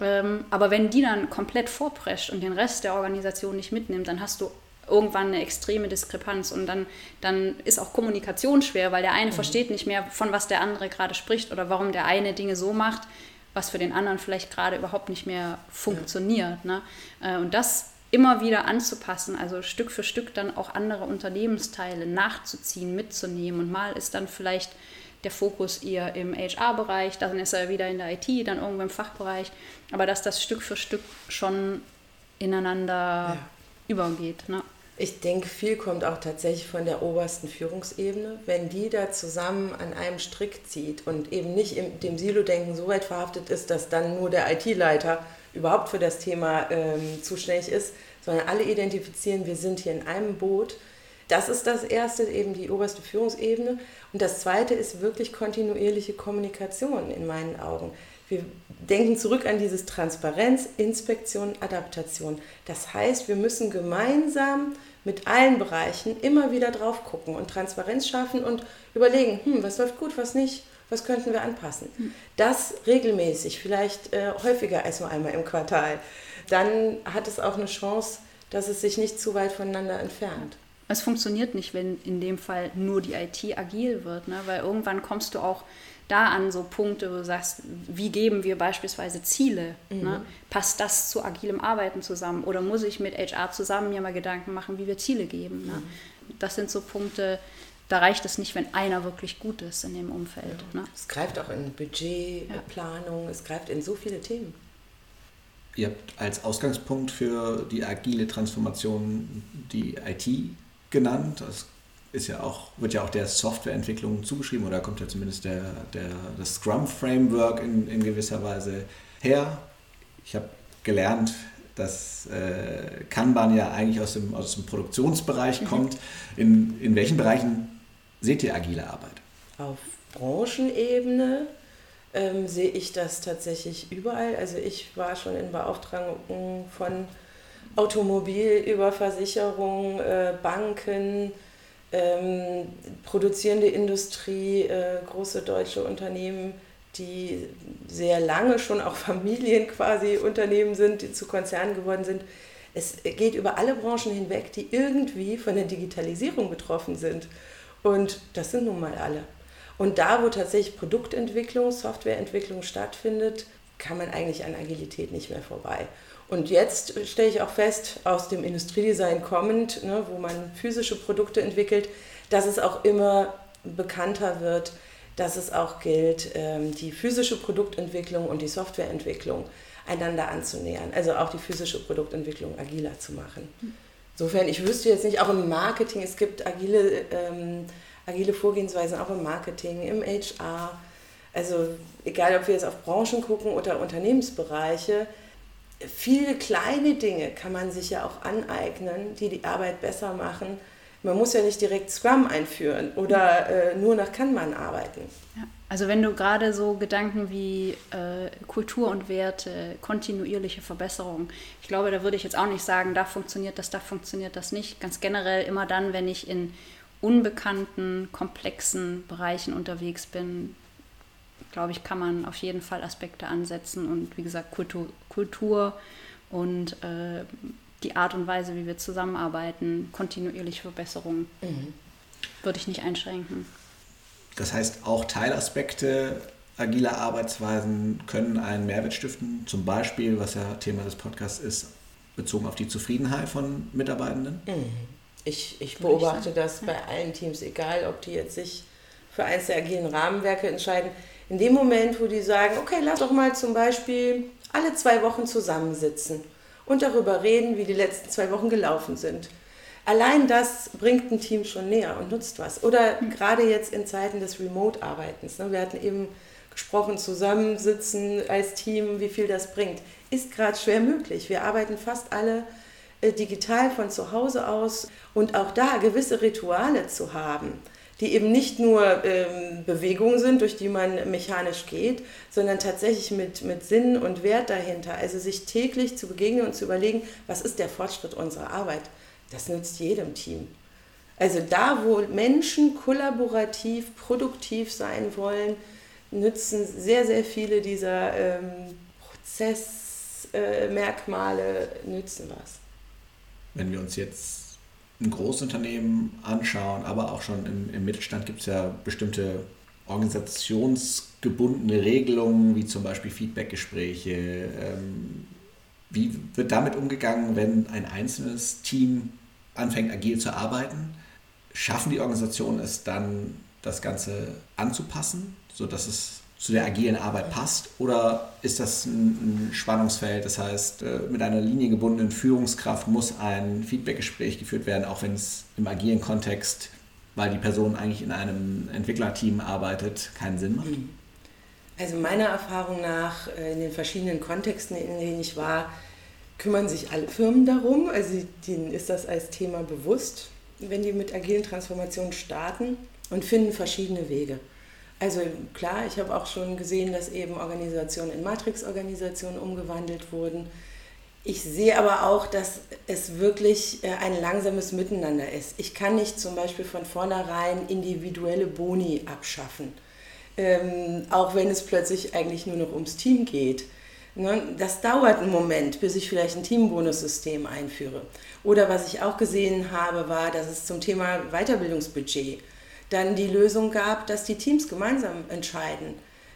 Ähm, aber wenn die dann komplett vorprescht und den Rest der Organisation nicht mitnimmt, dann hast du irgendwann eine extreme Diskrepanz und dann, dann ist auch Kommunikation schwer, weil der eine mhm. versteht nicht mehr, von was der andere gerade spricht oder warum der eine Dinge so macht, was für den anderen vielleicht gerade überhaupt nicht mehr funktioniert. Ja. Ne? Äh, und das immer wieder anzupassen, also Stück für Stück dann auch andere Unternehmensteile nachzuziehen, mitzunehmen. Und mal ist dann vielleicht der Fokus eher im HR-Bereich, dann ist er wieder in der IT, dann irgendwo im Fachbereich, aber dass das Stück für Stück schon ineinander ja. übergeht. Ne? Ich denke, viel kommt auch tatsächlich von der obersten Führungsebene. Wenn die da zusammen an einem Strick zieht und eben nicht in dem Silo-Denken so weit verhaftet ist, dass dann nur der IT-Leiter überhaupt für das Thema ähm, zuständig ist, sondern alle identifizieren, wir sind hier in einem Boot. Das ist das Erste, eben die oberste Führungsebene. Und das Zweite ist wirklich kontinuierliche Kommunikation in meinen Augen. Wir denken zurück an dieses Transparenz, Inspektion, Adaptation. Das heißt, wir müssen gemeinsam mit allen Bereichen immer wieder drauf gucken und Transparenz schaffen und überlegen, hm, was läuft gut, was nicht, was könnten wir anpassen. Hm. Das regelmäßig, vielleicht äh, häufiger als nur einmal im Quartal. Dann hat es auch eine Chance, dass es sich nicht zu weit voneinander entfernt. Es funktioniert nicht, wenn in dem Fall nur die IT agil wird, ne? weil irgendwann kommst du auch da an so Punkte, wo du sagst, wie geben wir beispielsweise Ziele? Ne? Mhm. Ne? Passt das zu agilem Arbeiten zusammen? Oder muss ich mit HR zusammen mir mal Gedanken machen, wie wir Ziele geben? Ne? Mhm. Das sind so Punkte, da reicht es nicht, wenn einer wirklich gut ist in dem Umfeld. Ja. Ne? Es greift auch in Budgetplanung, ja. es greift in so viele Themen. Ihr habt als Ausgangspunkt für die agile Transformation die IT genannt. Das ist ja auch, wird ja auch der Softwareentwicklung zugeschrieben oder kommt ja zumindest der, der, das Scrum-Framework in, in gewisser Weise her. Ich habe gelernt, dass äh, Kanban ja eigentlich aus dem, aus dem Produktionsbereich mhm. kommt. In, in welchen Bereichen seht ihr agile Arbeit? Auf Branchenebene ähm, sehe ich das tatsächlich überall. Also ich war schon in Beauftragung von Automobil über Versicherung, äh, Banken, ähm, produzierende Industrie, äh, große deutsche Unternehmen, die sehr lange schon auch Familien quasi Unternehmen sind, die zu Konzernen geworden sind. Es geht über alle Branchen hinweg, die irgendwie von der Digitalisierung betroffen sind. Und das sind nun mal alle. Und da, wo tatsächlich Produktentwicklung, Softwareentwicklung stattfindet, kann man eigentlich an Agilität nicht mehr vorbei. Und jetzt stelle ich auch fest, aus dem Industriedesign kommend, ne, wo man physische Produkte entwickelt, dass es auch immer bekannter wird, dass es auch gilt, ähm, die physische Produktentwicklung und die Softwareentwicklung einander anzunähern. Also auch die physische Produktentwicklung agiler zu machen. Insofern, ich wüsste jetzt nicht, auch im Marketing, es gibt agile, ähm, agile Vorgehensweisen auch im Marketing, im HR. Also egal, ob wir jetzt auf Branchen gucken oder Unternehmensbereiche, viele kleine Dinge kann man sich ja auch aneignen, die die Arbeit besser machen. Man muss ja nicht direkt Scrum einführen oder äh, nur nach Kanban arbeiten. Ja. Also wenn du gerade so Gedanken wie äh, Kultur und Werte, kontinuierliche Verbesserung, ich glaube, da würde ich jetzt auch nicht sagen, da funktioniert das, da funktioniert das nicht. Ganz generell immer dann, wenn ich in unbekannten, komplexen Bereichen unterwegs bin, glaube ich, kann man auf jeden Fall Aspekte ansetzen und wie gesagt, Kultur, Kultur und äh, die Art und Weise, wie wir zusammenarbeiten, kontinuierliche Verbesserungen, mhm. würde ich nicht einschränken. Das heißt, auch Teilaspekte agiler Arbeitsweisen können einen Mehrwert stiften, zum Beispiel, was ja Thema des Podcasts ist, bezogen auf die Zufriedenheit von Mitarbeitenden? Mhm. Ich, ich beobachte ich das bei allen Teams, egal ob die jetzt sich für eins der agilen Rahmenwerke entscheiden in dem Moment, wo die sagen, okay, lass doch mal zum Beispiel alle zwei Wochen zusammensitzen und darüber reden, wie die letzten zwei Wochen gelaufen sind. Allein das bringt ein Team schon näher und nutzt was. Oder gerade jetzt in Zeiten des Remote-Arbeitens. Ne? Wir hatten eben gesprochen, zusammensitzen als Team, wie viel das bringt. Ist gerade schwer möglich. Wir arbeiten fast alle äh, digital von zu Hause aus und auch da gewisse Rituale zu haben, die eben nicht nur ähm, Bewegungen sind, durch die man mechanisch geht, sondern tatsächlich mit, mit Sinn und Wert dahinter. Also sich täglich zu begegnen und zu überlegen, was ist der Fortschritt unserer Arbeit. Das nützt jedem Team. Also da, wo Menschen kollaborativ, produktiv sein wollen, nützen sehr, sehr viele dieser ähm, Prozessmerkmale, äh, nützen was. Wenn wir uns jetzt ein Großunternehmen anschauen, aber auch schon im, im Mittelstand gibt es ja bestimmte organisationsgebundene Regelungen, wie zum Beispiel Feedbackgespräche. Ähm, wie wird damit umgegangen, wenn ein einzelnes Team anfängt, agil zu arbeiten? Schaffen die Organisationen es dann, das Ganze anzupassen, sodass es zu der agilen Arbeit passt? Oder ist das ein, Spannungsfeld? Das heißt, äh, mit einer liniengebundenen Führungskraft muss ein Feedbackgespräch geführt werden, auch wenn es im agilen Kontext, weil die Person eigentlich in einem Entwicklerteam arbeitet, keinen Sinn macht? Also meiner Erfahrung nach, äh, in den verschiedenen Kontexten, in denen ich war, kümmern sich alle Firmen darum. Also denen ist das als Thema bewusst, wenn die mit agilen Transformationen starten und finden verschiedene Wege. Also klar, ich habe auch schon gesehen, dass eben Organisationen in Matrix-Organisationen umgewandelt wurden. Ich sehe aber auch, dass es wirklich äh, ein langsames Miteinander ist. Ich kann nicht zum Beispiel von vornherein individuelle Boni abschaffen, ähm, auch wenn es plötzlich eigentlich nur noch ums Team geht. Ne, das dauert einen Moment, bis ich vielleicht ein Teambonussystem einführe. Oder was ich auch gesehen habe, war, dass es zum Thema Weiterbildungsbudget dann die Lösung gab, dass die Teams gemeinsam entscheiden,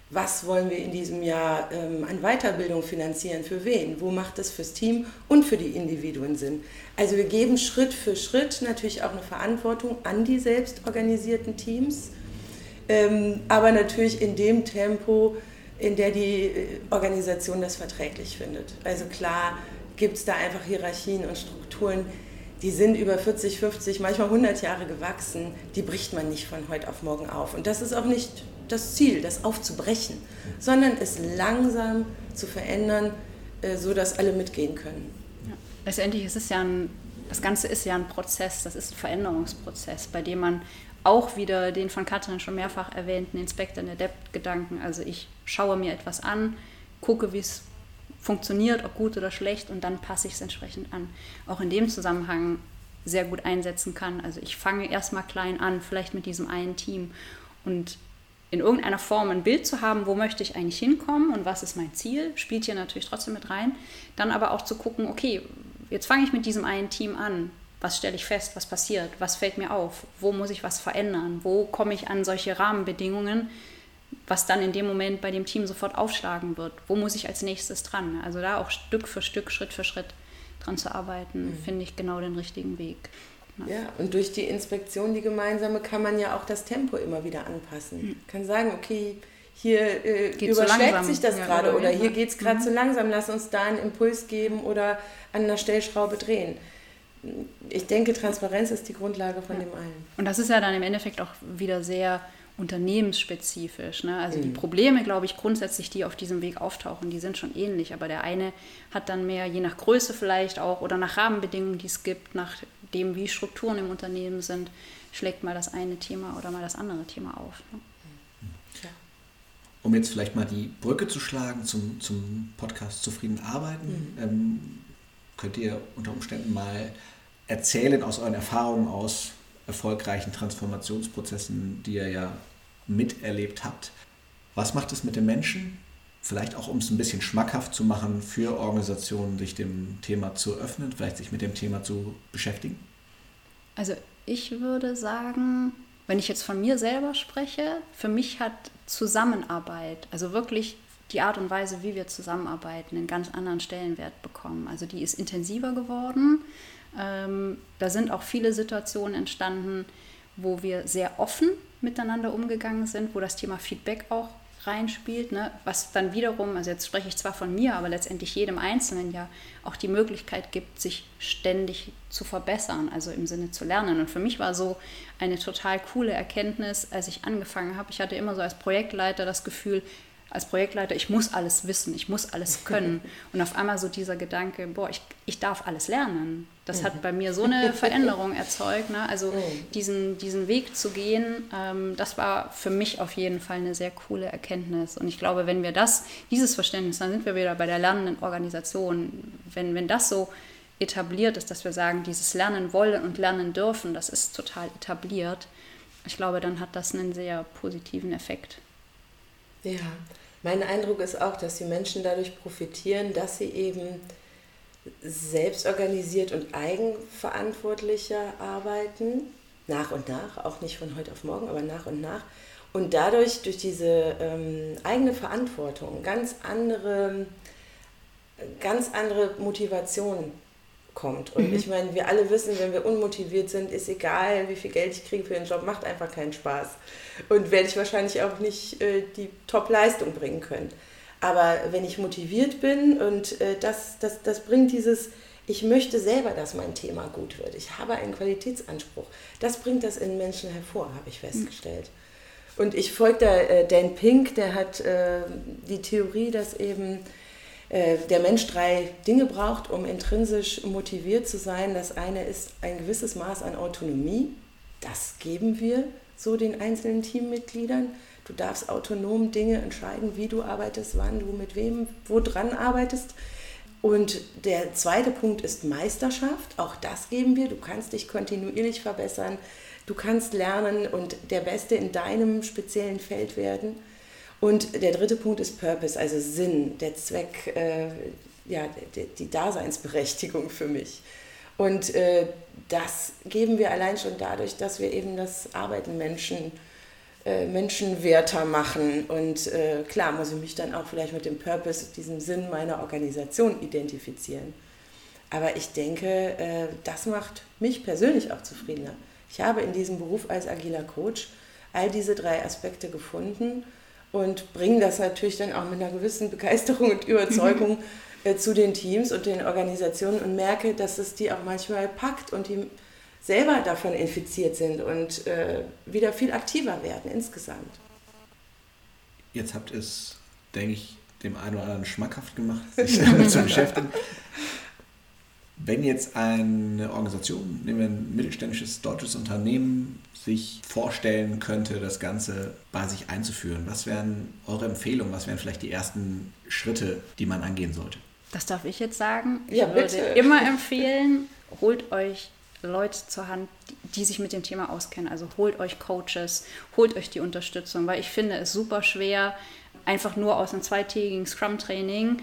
was wollen wir in diesem Jahr ähm, an Weiterbildung finanzieren, für wen, wo macht es fürs Team und für die Individuen Sinn. Also wir geben Schritt für Schritt natürlich auch eine Verantwortung an die selbstorganisierten Teams, ähm, aber natürlich in dem Tempo, in der die äh, Organisation das verträglich findet. Also klar gibt es da einfach Hierarchien und Strukturen, die sind über 40, 50, manchmal 100 Jahre gewachsen, die bricht man nicht von heute auf morgen auf. Und das ist auch nicht das Ziel, das aufzubrechen, sondern es langsam zu verändern, äh, so dass alle mitgehen können. Ja. Letztendlich ist es ja ein, das Ganze ist ja ein Prozess, das ist ein Veränderungsprozess, bei dem man auch wieder den von Katrin schon mehrfach erwähnten Inspector in Adept-Gedanken, also ich schaue mir etwas an, gucke, wie es funktioniert, ob gut oder schlecht, und dann passe ich es entsprechend an. Auch in dem Zusammenhang sehr gut einsetzen kann. Also ich fange erstmal klein an, vielleicht mit diesem einen Team und in irgendeiner Form ein Bild zu haben, wo möchte ich eigentlich hinkommen und was ist mein Ziel, spielt hier natürlich trotzdem mit rein. Dann aber auch zu gucken, okay, jetzt fange ich mit diesem einen Team an. Was stelle ich fest, was passiert, was fällt mir auf, wo muss ich was verändern, wo komme ich an solche Rahmenbedingungen, was dann in dem Moment bei dem Team sofort aufschlagen wird. Wo muss ich als nächstes dran? Also da auch Stück für Stück, Schritt für Schritt dran zu arbeiten, mhm. finde ich genau den richtigen Weg. Ja. und durch die Inspektion, die gemeinsame, kann man ja auch das Tempo immer wieder anpassen. Mhm. Kann sagen, okay, hier äh, überschlägt sich das ja, gerade oder, oder hier geht es gerade mhm. zu langsam, lass uns da einen Impuls geben oder an einer Stellschraube drehen. Ich denke, Transparenz ist die Grundlage von ja. dem allen. Und das ist ja dann im Endeffekt auch wieder sehr unternehmensspezifisch. Ne? Also mhm. die Probleme, glaube ich, grundsätzlich, die auf diesem Weg auftauchen, die sind schon ähnlich, aber der eine hat dann mehr, je nach Größe vielleicht auch oder nach Rahmenbedingungen, die es gibt, nach dem, wie Strukturen im Unternehmen sind, schlägt mal das eine Thema oder mal das andere Thema auf. Ne? Um jetzt vielleicht mal die Brücke zu schlagen zum, zum Podcast Zufrieden arbeiten, mhm. ähm, könnt ihr unter Umständen mal erzählen aus euren Erfahrungen aus erfolgreichen Transformationsprozessen, die ihr ja miterlebt habt. Was macht es mit den Menschen? Vielleicht auch, um es ein bisschen schmackhaft zu machen für Organisationen, sich dem Thema zu öffnen, vielleicht sich mit dem Thema zu beschäftigen? Also ich würde sagen, wenn ich jetzt von mir selber spreche, für mich hat Zusammenarbeit, also wirklich die Art und Weise, wie wir zusammenarbeiten, einen ganz anderen Stellenwert bekommen. Also die ist intensiver geworden. Ähm, da sind auch viele Situationen entstanden, wo wir sehr offen miteinander umgegangen sind, wo das Thema Feedback auch reinspielt, ne? was dann wiederum, also jetzt spreche ich zwar von mir, aber letztendlich jedem Einzelnen ja auch die Möglichkeit gibt, sich ständig zu verbessern, also im Sinne zu lernen. Und für mich war so eine total coole Erkenntnis, als ich angefangen habe. Ich hatte immer so als Projektleiter das Gefühl, als Projektleiter, ich muss alles wissen, ich muss alles können. Und auf einmal so dieser Gedanke, boah, ich, ich darf alles lernen. Das hat bei mir so eine Veränderung erzeugt. Ne? Also diesen, diesen Weg zu gehen, ähm, das war für mich auf jeden Fall eine sehr coole Erkenntnis. Und ich glaube, wenn wir das, dieses Verständnis, dann sind wir wieder bei der lernenden Organisation, wenn, wenn das so etabliert ist, dass wir sagen, dieses Lernen wollen und lernen dürfen, das ist total etabliert. Ich glaube, dann hat das einen sehr positiven Effekt. Ja, mein Eindruck ist auch, dass die Menschen dadurch profitieren, dass sie eben selbstorganisiert und eigenverantwortlicher arbeiten, nach und nach, auch nicht von heute auf morgen, aber nach und nach. Und dadurch, durch diese ähm, eigene Verantwortung, ganz andere, ganz andere Motivation kommt. Und mhm. ich meine, wir alle wissen, wenn wir unmotiviert sind, ist egal, wie viel Geld ich kriege für den Job, macht einfach keinen Spaß. Und werde ich wahrscheinlich auch nicht äh, die Top-Leistung bringen können. Aber wenn ich motiviert bin und äh, das, das, das bringt dieses, ich möchte selber, dass mein Thema gut wird. Ich habe einen Qualitätsanspruch. Das bringt das in Menschen hervor, habe ich festgestellt. Und ich folge da äh, Dan Pink, der hat äh, die Theorie, dass eben der Mensch drei Dinge braucht, um intrinsisch motiviert zu sein. Das eine ist ein gewisses Maß an Autonomie. Das geben wir so den einzelnen Teammitgliedern. Du darfst autonom Dinge entscheiden, wie du arbeitest, wann du mit wem, wo dran arbeitest. Und der zweite Punkt ist Meisterschaft. Auch das geben wir. Du kannst dich kontinuierlich verbessern. Du kannst lernen und der Beste in deinem speziellen Feld werden. Und der dritte Punkt ist Purpose, also Sinn, der Zweck, äh, ja, die, Daseinsberechtigung für mich. Und äh, das geben wir allein schon dadurch, dass wir eben das Arbeiten Menschen äh, menschenwerter machen. Und äh, klar muss ich mich dann auch vielleicht mit dem Purpose, diesem Sinn meiner Organisation identifizieren. Aber ich denke, äh, das macht mich persönlich auch zufriedener. Ich habe in diesem Beruf als agiler Coach all diese drei Aspekte gefunden und bringe das natürlich dann auch mit einer gewissen Begeisterung und Überzeugung äh, zu den Teams und den Organisationen und merke, dass es die auch manchmal packt und die selber davon infiziert sind und äh, wieder viel aktiver werden insgesamt. Jetzt habt ihr es, denke ich, dem einen oder anderen schmackhaft gemacht, sich damit zu beschäftigen. Wenn jetzt eine Organisation, nehmen wir ein mittelständisches deutsches Unternehmen, sich vorstellen könnte, das Ganze bei sich einzuführen, was wären eure Empfehlungen, was wären vielleicht die ersten Schritte, die man angehen sollte? Das darf ich jetzt sagen. Ich ja, würde immer empfehlen, holt euch Leute zur Hand, die, sich mit dem Thema auskennen. Also holt euch Coaches, holt euch die Unterstützung, weil ich finde es super schwer, einfach nur aus einem zweitägigen Scrum-Training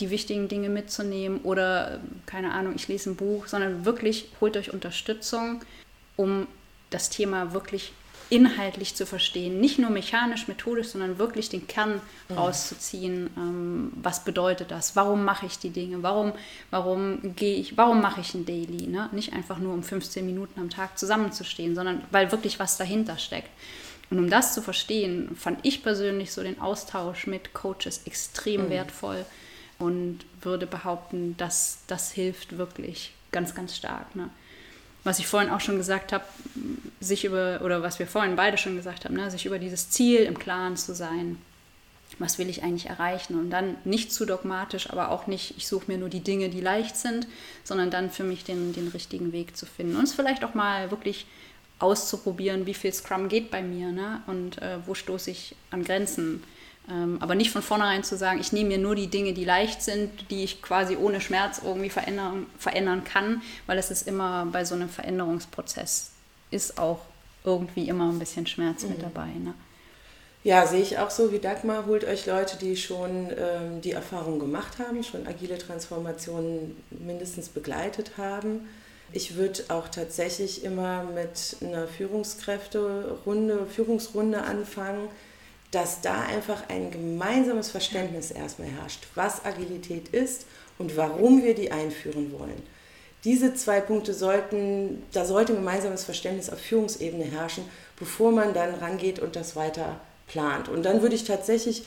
die wichtigen Dinge mitzunehmen oder, keine Ahnung, ich lese ein Buch, sondern wirklich holt euch Unterstützung, um das Thema wirklich inhaltlich zu verstehen, nicht nur mechanisch, methodisch, sondern wirklich den Kern mhm. rauszuziehen. Ähm, was bedeutet das? Warum mache ich die Dinge? Warum, warum gehe ich, warum mache ich ein Daily? Ne? Nicht einfach nur um 15 Minuten am Tag zusammenzustehen, sondern weil wirklich was dahinter steckt. Und um das zu verstehen, fand ich persönlich so den Austausch mit Coaches extrem mhm. wertvoll und würde behaupten, dass das hilft wirklich ganz, ganz stark. Ne? was ich vorhin auch schon gesagt habe, sich über, oder was wir vorhin beide schon gesagt haben, ne, sich über dieses Ziel im Klaren zu sein. Was will ich eigentlich erreichen? Und dann nicht zu dogmatisch, aber auch nicht, ich suche mir nur die Dinge, die leicht sind, sondern dann für mich den, den richtigen Weg zu finden. Und es vielleicht auch mal wirklich auszuprobieren, wie viel Scrum geht bei mir ne? und äh, wo stoße ich an Grenzen aber nicht von vornherein zu sagen, ich nehme mir nur die Dinge, die leicht sind, die ich quasi ohne Schmerz irgendwie verändern, verändern kann, weil es ist immer bei so einem Veränderungsprozess, ist auch irgendwie immer ein bisschen Schmerz mhm. mit dabei. Ne? Ja, sehe ich auch so wie Dagmar. Holt euch Leute, die schon ähm, die Erfahrung gemacht haben, schon agile Transformationen mindestens begleitet haben. Ich würde auch tatsächlich immer mit einer Führungskräfterunde, Führungsrunde anfangen, dass da einfach ein gemeinsames Verständnis erstmal herrscht, was Agilität ist und warum wir die einführen wollen. Diese zwei Punkte sollten, da sollte ein gemeinsames Verständnis auf Führungsebene herrschen, bevor man dann rangeht und das weiter plant. Und dann würde ich tatsächlich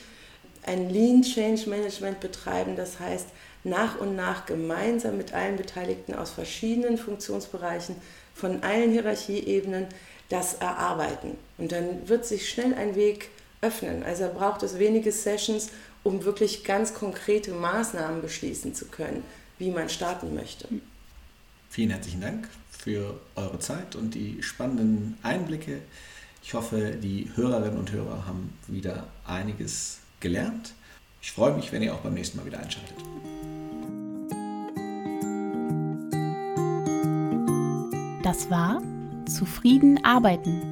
ein Lean Change Management betreiben, das heißt nach und nach gemeinsam mit allen Beteiligten aus verschiedenen Funktionsbereichen, von allen Hierarchieebenen das erarbeiten. Und dann wird sich schnell ein Weg öffnen. Also braucht es wenige Sessions, um wirklich ganz konkrete Maßnahmen beschließen zu können, wie man starten möchte. Vielen herzlichen Dank für eure Zeit und die spannenden Einblicke. Ich hoffe, die Hörerinnen und Hörer haben wieder einiges gelernt. Ich freue mich, wenn ihr auch beim nächsten Mal wieder einschaltet. Das war Zufrieden arbeiten.